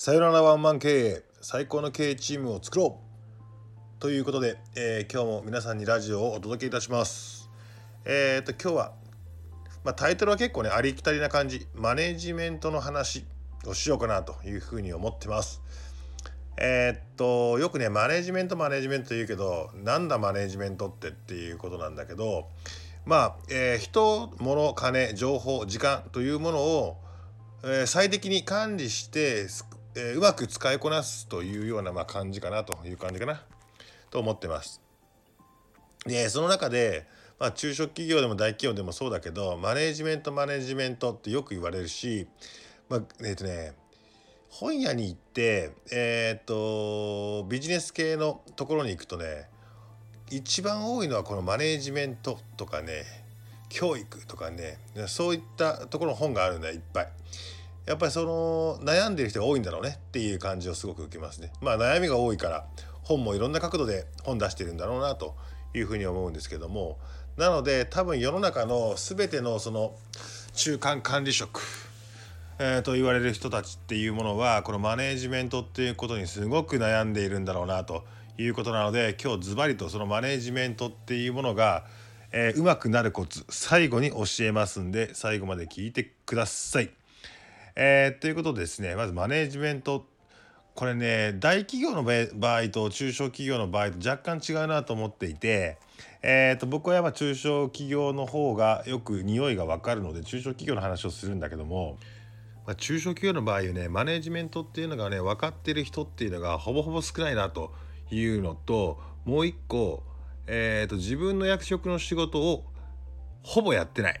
さよならワンマン経営最高の経営チームを作ろう。ということで、えー今日も皆さんにラジオをお届けいたします。えー、と今日は、まあ、タイトルは結構ねありきたりな感じマネジメントの話をしようかなというふうに思ってます。えーっとよくねマネジメントマネジメント言うけどなんだマネジメントってっていうことなんだけどまあ、えー人物金情報時間というものを、え最適に管理して、えーうまく使いこなすというような、まあ、感じかなという感じかなと思ってます。でその中で、まあ、中小企業でも大企業でもそうだけどマネジメントマネジメントってよく言われるし、まあ、えっ、とね本屋に行ってえっ、とビジネス系のところに行くとね一番多いのはこのマネジメントとかね教育とかねそういったところの本があるんだいっぱい。やっぱりその悩んでる人が多いんだろうねっていう感じをすごく受けますね。まあ悩みが多いから本もいろんな角度で本出してるんだろうなというふうに思うんですけどもなので多分世の中の全てのその中間管理職、えーと言われる人たちっていうものはこのマネージメントっていうことにすごく悩んでいるんだろうなということなので今日ズバリとそのマネージメントっていうものが、えーうまくなるコツ最後に教えますんで最後まで聞いてください。えーということでですねまずマネジメントこれね大企業の場合と中小企業の場合と若干違うなと思っていて、えー、と僕はやっぱ中小企業の方がよく匂いが分かるので中小企業の話をするんだけども、ま、中小企業の場合ねマネジメントっていうのがね分かってる人っていうのがほぼほぼ少ないなというのともう一個、えー、と自分の役職の仕事をほぼやってない。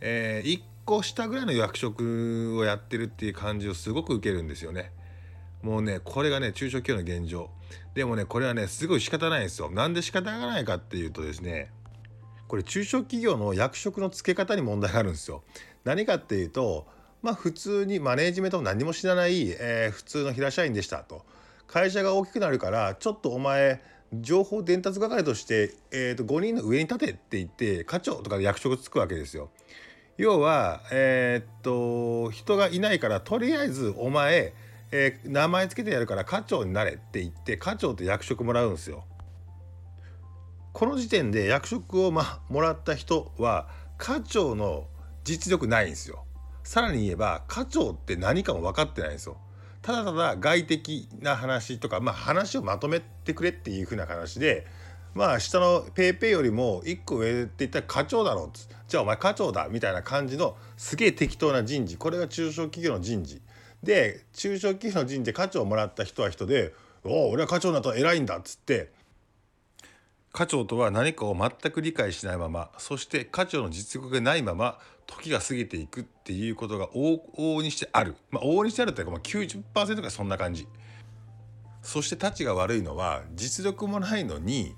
え1個下ぐらいの役職をやってるっていう感じをすごく受けるんですよね。もうねこれがね中小企業の現状でもねこれはねすごい仕方ないんですよ。なんで仕方がないかっていうとですねこれ中小企業の役職の付け方に問題があるんですよ。何かっていうとまあ普通にマネージメントを何も知らない、えー普通の平社員でしたと。会社が大きくなるからちょっとお前情報伝達係として、えー、と5人の上に立てって言って課長とか役職つくわけですよ。要は、えーっと人がいないからとりあえずお前、えー名前つけてやるから課長になれって言って課長って役職もらうんですよ。この時点で役職を、ま、もらった人は課長の実力ないんですよ。さらに言えば課長って何かも分かってないんですよ。ただただ外的な話とか、まあ、話をまとめてくれっていう風な話でまあ下のペイペイよりも1個上って言ったら課長だろうじゃあお前課長だみたいな感じのすげえ適当な人事。これが中小企業の人事。で中小企業の人事で課長をもらった人は人で「おお俺は課長になったら偉いんだ」っつって。課長とは何かを全く理解しないままそして課長の実力がないまま時が過ぎていくっていうことが往々にしてある。まあ往々にしてあるっていうかまあ90%がそんな感じ。そしてたちが悪いのは実力もないのに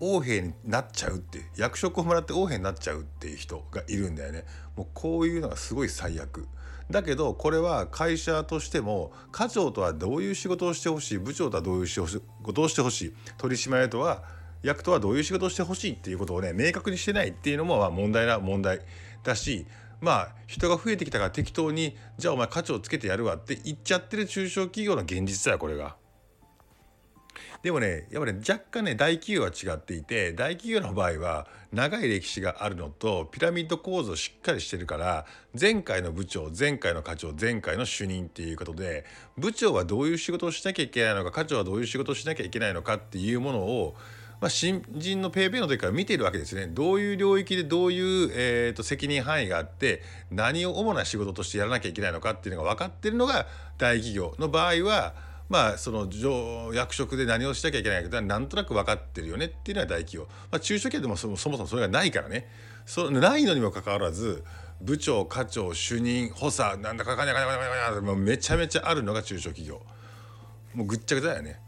横兵になっちゃうって役職をもらって横兵になっちゃうっていう人がいるんだよねもうこういうのがすごい最悪だけどこれは会社としても課長とはどういう仕事をしてほしい部長とはどういう仕事をしてほしい取締役とは役とはどういう仕事をしてほしいっていうことをね明確にしてないっていうのもま問題な問題だしまあ人が増えてきたから適当にじゃあお前課長つけてやるわって言っちゃってる中小企業の現実だよこれが。でもねやっぱり、ね、若干ね大企業は違っていて大企業の場合は長い歴史があるのとピラミッド構造しっかりしてるから前回の部長前回の課長前回の主任っていうことで部長はどういう仕事をしなきゃいけないのか課長はどういう仕事をしなきゃいけないのかっていうものをまあ、新人のペイペイの時から見ているわけですね。どういう領域でどういう、えー、と責任範囲があって何を主な仕事としてやらなきゃいけないのかっていうのが分かってるのが大企業の場合はまあその上役職で何をしなきゃいけないかなんとなく分かってるよねっていうのが大企業、まあ、中小企業でもそもそもそもそれがないからねそないのにもかかわらず部長課長主任補佐なんだかかんないかんないかんないかんないもうめちゃめちゃあるのが中小企業もうぐっちゃぐちゃだよね。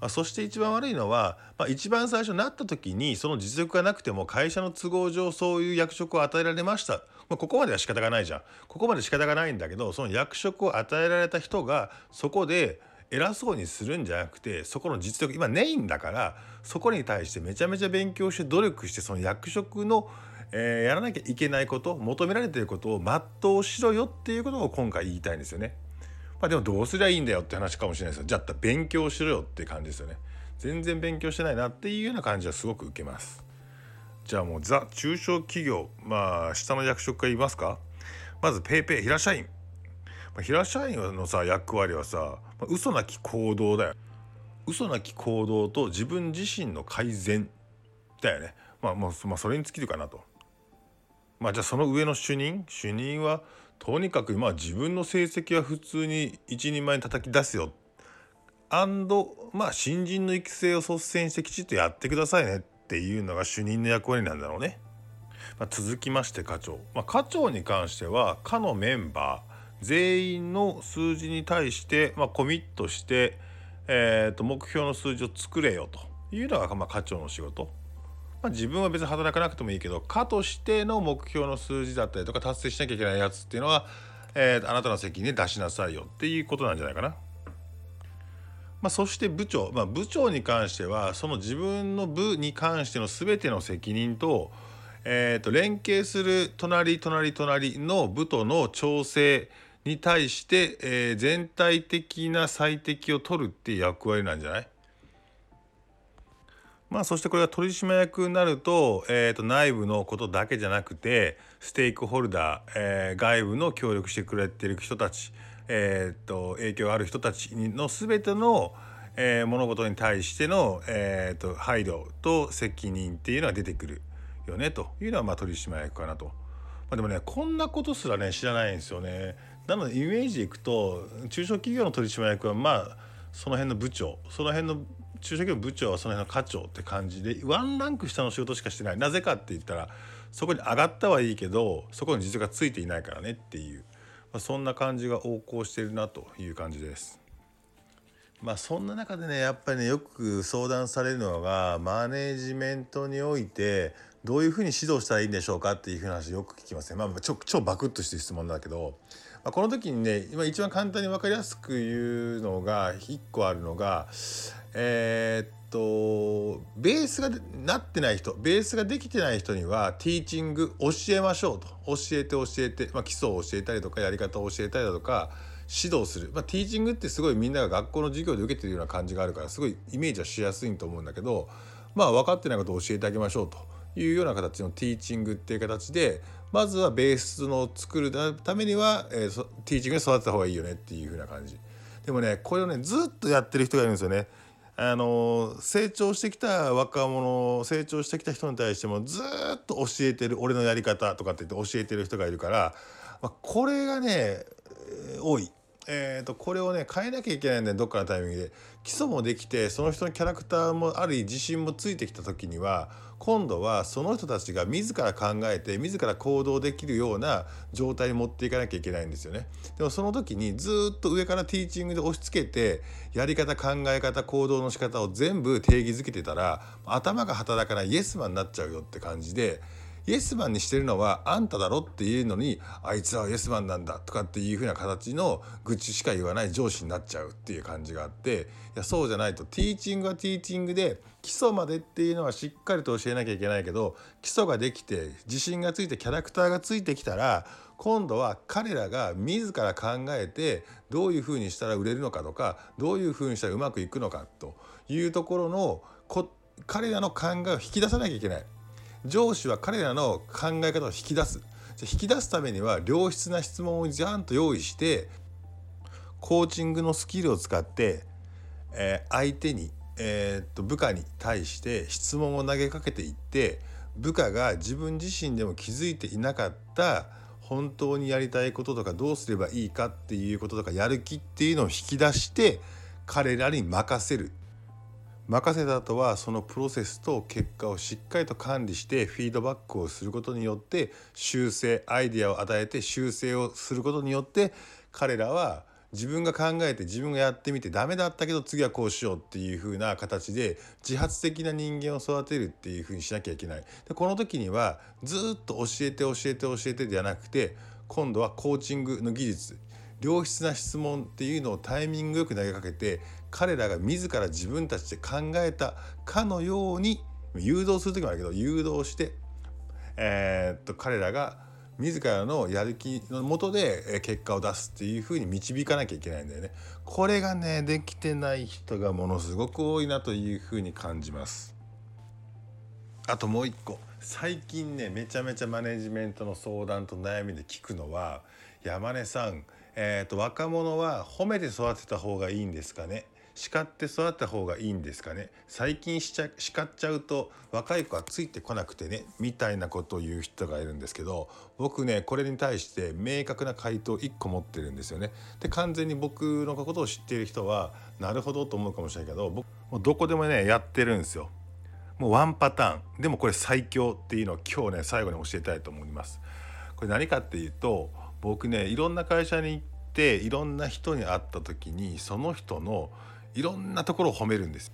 あそして一番悪いのは、まあ、一番最初になった時にその実力がなくても会社の都合上そういう役職を与えられました、まあ、ここまでは仕方がないじゃんここまで仕方がないんだけどその役職を与えられた人がそこで偉そうにするんじゃなくてそこの実力今ないんだからそこに対してめちゃめちゃ勉強して努力してその役職の、えー、やらなきゃいけないこと求められていることを全うしろよっていうことを今回言いたいんですよね。まあ、でもどうすりゃいいんだよって話かもしれないですよじゃあ勉強しろよって感じですよね。全然勉強してないなっていうような感じはすごく受けます。じゃあもうザ中小企業まあ下の役職から言いますか？まず PayPay 平社員、まあ、平社員のさ役割はさ、まあ、嘘なき行動だよ。嘘なき行動と自分自身の改善だよね。まあもう、まあ、それに尽きるかなと。まあじゃあその上の主任？主任はとにかくまあ自分の成績は普通に一人前に叩き出すよ。アンドまあ新人の育成を率先してきちっとやってくださいね。っていうのが主任の役割なんだろうね。まあ、続きまして課長、まあ、課長に関しては課のメンバー全員の数字に対して、まあ、コミットして、えー、と目標の数字を作れよというのが、まあ、課長の仕事。まあ、自分は別に働かなくてもいいけど課としての目標の数字だったりとか達成しなきゃいけないやつっていうのは、えー、あなたの責任で出しなさいよっていうことなんじゃないかな。まあ、そして部長、まあ、部長に関してはその自分の部に関しての全ての責任と,、えー、と連携する隣隣隣の部との調整に対して、えー、全体的な最適を取るっていう役割なんじゃない？まあそしてこれが取締役になると,、えー、と内部のことだけじゃなくてステークホルダー、えー、外部の協力してくれてる人たちえー、と影響ある人たちの全ての、え、物事に対しての、えー、と配慮と責任っていうのが出てくるよねというのはまあ取締役かなと。まあ、でもねこんなことすらね知らないんですよね。なのでイメージでいくと中小企業の取締役はまあその辺の部長その辺の中小企業部長はその辺の課長って感じでワンランク下の仕事しかしてないなぜかって言ったらそこに上がったはいいけどそこに実がついていないからねっていうまあ、そんな感じが横行してるなという感じです。まあそんな中でねやっぱりねよく相談されるのがマネジメントにおいてどういうふうに指導したらいいんでしょうかっていうふうな話よく聞きますね。まあ、ちょ超バクッとしてる質問だけど、まあ、この時にね今一番簡単に分かりやすく言うのが1個あるのがえー、っとベースがなってない人ベースができてない人にはティーチング教えましょうと教えて教えて、まあ、基礎を教えたりとかやり方を教えたりだとか指導する、まあ、ティーチングってすごいみんなが学校の授業で受けてるような感じがあるからすごいイメージはしやすいと思うんだけどまあ分かってないことを教えてあげましょうというような形のティーチングっていう形でまずはベースの作るためには、えー、ティーチングで育てた方がいいよねっていう風な感じ。でもねこれをねずっとやってる人がいるんですよね。あの成長してきた若者成長してきた人に対してもずっと教えてる俺のやり方とかって言って教えてる人がいるから、まあ、これがね多い。えーと、これをね変えなきゃいけないんだよどっかのタイミングで基礎もできてその人のキャラクターもあり自信もついてきた時には今度はその人たちが自ら考えて自ら行動できるような状態に持っていかなきゃいけないんですよね。でもその時にずっと上からティーチングで押し付けてやり方考え方行動の仕方を全部定義づけてたら頭が働かないイエスマンになっちゃうよって感じで。イエスマンにしてるのはあんただろっていうのにあいつはイエスマンなんだとかっていう風な形の愚痴しか言わない上司になっちゃうっていう感じがあっていやそうじゃないとティーチングはティーチングで基礎までっていうのはしっかりと教えなきゃいけないけど基礎ができて自信がついてキャラクターがついてきたら今度は彼らが自ら考えてどういうふうにしたら売れるのかとかどういうふうにしたらうまくいくのかというところのこ彼らの考えを引き出さなきゃいけない。上司は彼らの考え方を引き出す。引き出すためには良質な質問をちゃんと用意してコーチングのスキルを使って、えー、相手に、えー、っと部下に対して質問を投げかけていって部下が自分自身でも気づいていなかった本当にやりたいこととかどうすればいいかっていうこととかやる気っていうのを引き出して彼らに任せる。任せた後はそのプロセスと結果をしっかりと管理してフィードバックをすることによって修正アイデアを与えて修正をすることによって彼らは自分が考えて自分がやってみてダメだったけど次はこうしようっていう風な形で自発的な人間を育てるっていう風にしなきゃいけない。でこの時にはずっと教えて教えて教えてではなくて今度はコーチングの技術良質な質問っていうのをタイミングよく投げかけて彼らが自ら自分たちで考えたかのように誘導する時もあるけど誘導して、えー、っと彼らが自らのやる気のもとで結果を出すっていうふうに導かなきゃいけないんだよね。これがねできてない人がものすごく多いなというふうに感じます。あともう一個最近ねめちゃめちゃマネジメントの相談と悩みで聞くのは山根さん、えーと、若者は褒めて育てた方がいいんですかね？叱って育った方がいいんですかね？最近しちゃ叱っちゃうと若い子はついてこなくてねみたいなことを言う人がいるんですけど僕ねこれに対して明確な回答1個持ってるんですよね。で完全に僕のことを知っている人はなるほどと思うかもしれないけど僕もうどこでもねやってるんですよ。もうワンパターンでもこれ最強っていうのを今日ね最後に教えたいと思います。これ何かっていうと僕ねいろんな会社に行っていろんな人に会った時にその人のいろんなところを褒めるんです。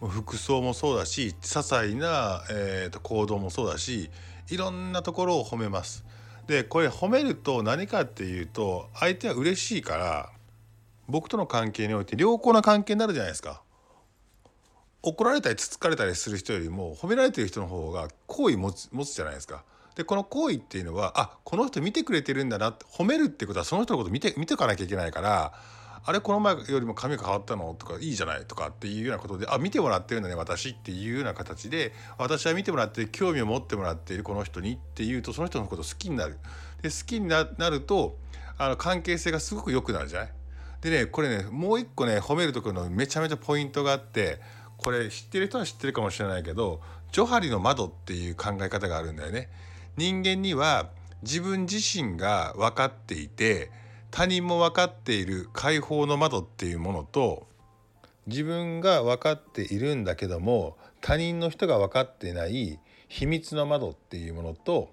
服装もそうだし些細な、えーと、行動もそうだしいろんなところを褒めます。でこれ褒めると何かっていうと相手は嬉しいから僕との関係において良好な関係になるじゃないですか。怒られたりつつかれたりする人よりも褒められてる人の方が好意持つ持つじゃないですか。でこの行為っていうのはあこの人見てくれてるんだなって褒めるってことはその人のこと見て見てかなきゃいけないからあれこの前よりも髪が変わったの？とかいいじゃない？とかっていうようなことであ見てもらってるんだね私っていうような形で私は見てもらって興味を持ってもらっているこの人にっていうとその人のこと好きになる。で好きになるとあの関係性がすごく良くなるじゃない？でねこれねもう一個ね褒めるところのめちゃめちゃポイントがあってこれ知ってる人は知ってるかもしれないけどジョハリの窓っていう考え方があるんだよね。人間には自分自身が分かっていて他人も分かっている解放の窓っていうものと自分が分かっているんだけども他人の人が分かっていない秘密の窓っていうものと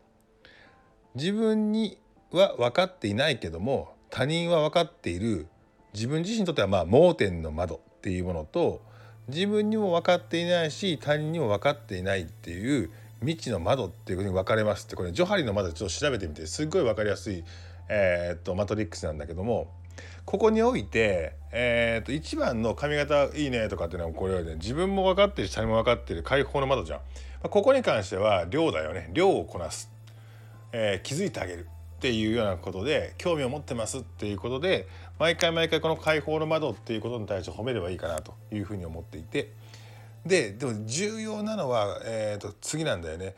自分には分かっていないけども他人は分かっている自分自身にとってはまあ盲点の窓っていうものと自分にも分かっていないし他人にも分かっていないっていう未知の窓っていうふうに分かれますってこれジョハリの窓ちょっと調べてみてすっごい分かりやすい、えー、っとマトリックスなんだけどもここにおいて、えー、っと一番の髪型いいねとかっていうのはこれはね自分も分かってるし他人も分かってる解放の窓じゃん、まあ、ここに関しては量だよね量をこなす、えー、気づいてあげるっていうようなことで興味を持ってますっていうことで毎回毎回この解放の窓っていうことに対して褒めればいいかなというふうに思っていて。ででも重要なのは、えーと、次なんだよね。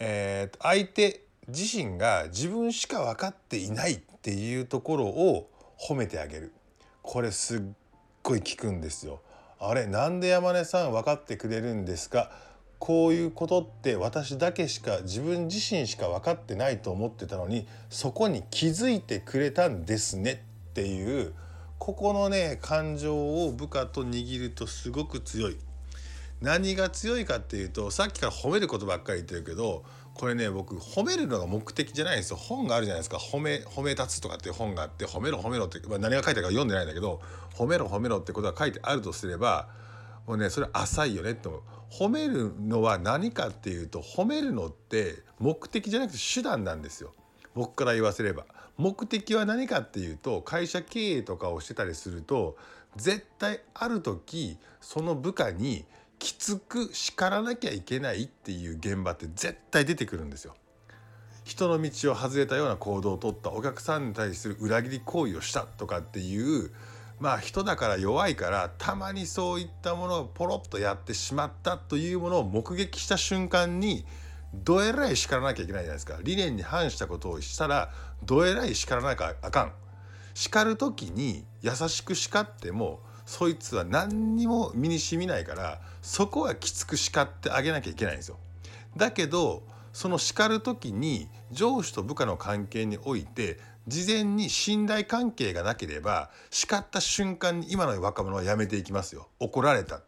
えーと、相手自身が自分しか分かっていないっていうところを褒めてあげる。これすっごい効くんですよ。あれなんで山根さん分かってくれるんですか？こういうことって私だけしか自分自身しか分かってないと思ってたのにそこに気づいてくれたんですね。っていうここのね感情を部下と握るとすごく強い。何が強いかっていうとさっきから褒めることばっかり言ってるけどこれね僕褒めるのが目的じゃないんですよ。本があるじゃないですか。褒め褒め立つとかっていう本があって褒めろ褒めろって、まあ、何が書いてあるか読んでないんだけど褒めろ褒めろってことが書いてあるとすればもうねそれ浅いよねって思う。褒めるのは何かっていうと褒めるのって目的じゃなくて手段なんですよ。僕から言わせれば。目的は何かっていうと会社経営とかをしてたりすると絶対ある時その部下にきつく叱らなきゃいけないっていう現場って絶対出てくるんですよ。人の道を外れたような行動をとったお客さんに対する裏切り行為をしたとかっていうまあ人だから弱いからたまにそういったものをポロッとやってしまったというものを目撃した瞬間にどえらい叱らなきゃいけないじゃないですか理念に反したことをしたらどえらい叱らなきゃあかん叱る時に優しく叱ってもそいつは何にも身にしみないからそこはきつく叱ってあげなきゃいけないんですよ。だけどその叱る時に上司と部下の関係において事前に信頼関係がなければ叱った瞬間に今の若者はやめていきますよ。怒られた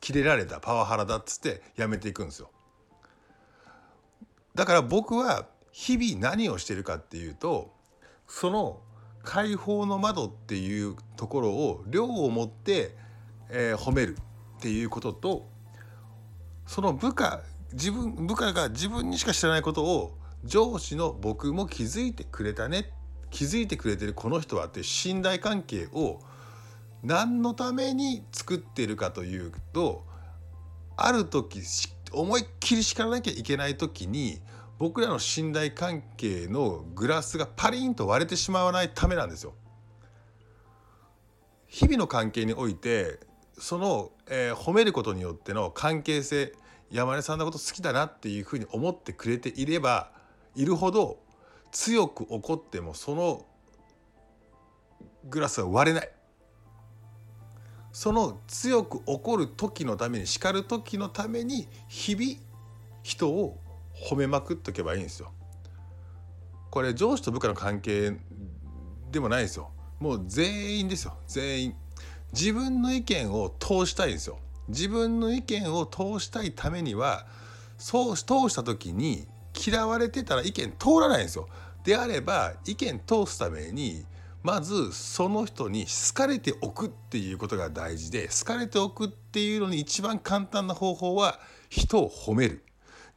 キレられたパワハラだっつってやめていくんですよ。だから僕は日々何をしてるかっていうとその解放の窓っていうところを量を持って、えー、褒めるっていうこととその部下自分部下が自分にしか知らないことを上司の僕も気づいてくれたね気づいてくれてるこの人はっていう信頼関係を何のために作っているかというとある時思いっきり叱らなきゃいけない時に僕らの信頼関係のグラスがパリンと割れてしまわないためなんですよ。日々の関係においてその、えー、褒めることによっての関係性山根さんのこと好きだなっていうふうに思ってくれていればいるほど強く怒ってもそのグラスは割れないその強く怒る時のために叱る時のために日々人を褒めまくっとけばいいんですよ。これ上司と部下の関係でもないですよ。もう全員ですよ全員。自分の意見を通したいんですよ。自分の意見を通したいためにはそう通した時に嫌われてたら意見通らないんですよ。であれば意見通すためにまずその人に好かれておくっていうことが大事で好かれておくっていうのに一番簡単な方法は人を褒める。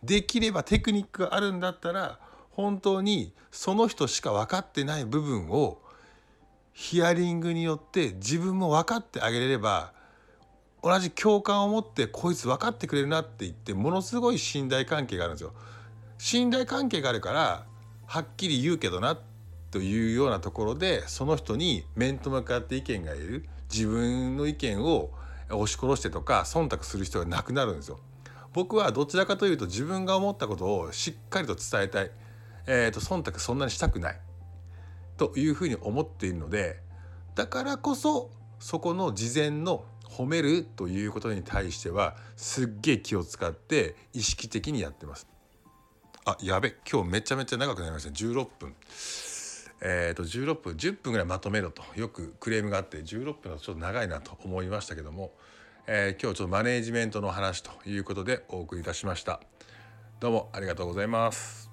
できればテクニックがあるんだったら本当にその人しか分かってない部分をヒアリングによって自分も分かってあげれれば同じ共感を持ってこいつ分かってくれるなって言ってものすごい信頼関係があるんですよ。信頼関係があるからはっきり言うけどなというようなところでその人に面と向かって意見が言える自分の意見を押し殺してとか忖度する人がなくなるんですよ。僕はどちらかというと自分が思ったことをしっかりと伝えたい、えーと、忖度そんなにしたくないというふうに思っているのでだからこそそこの事前の褒めるということに対してはすっげえ気を使って意識的にやってます。あやべ今日めちゃめちゃ長くなりました16分。えーと、16分10分ぐらいまとめろとよくクレームがあって16分はちょっと長いなと思いましたけども、えー、今日ちょっとマネージメントの話ということでお送りいたしました。どうもありがとうございます。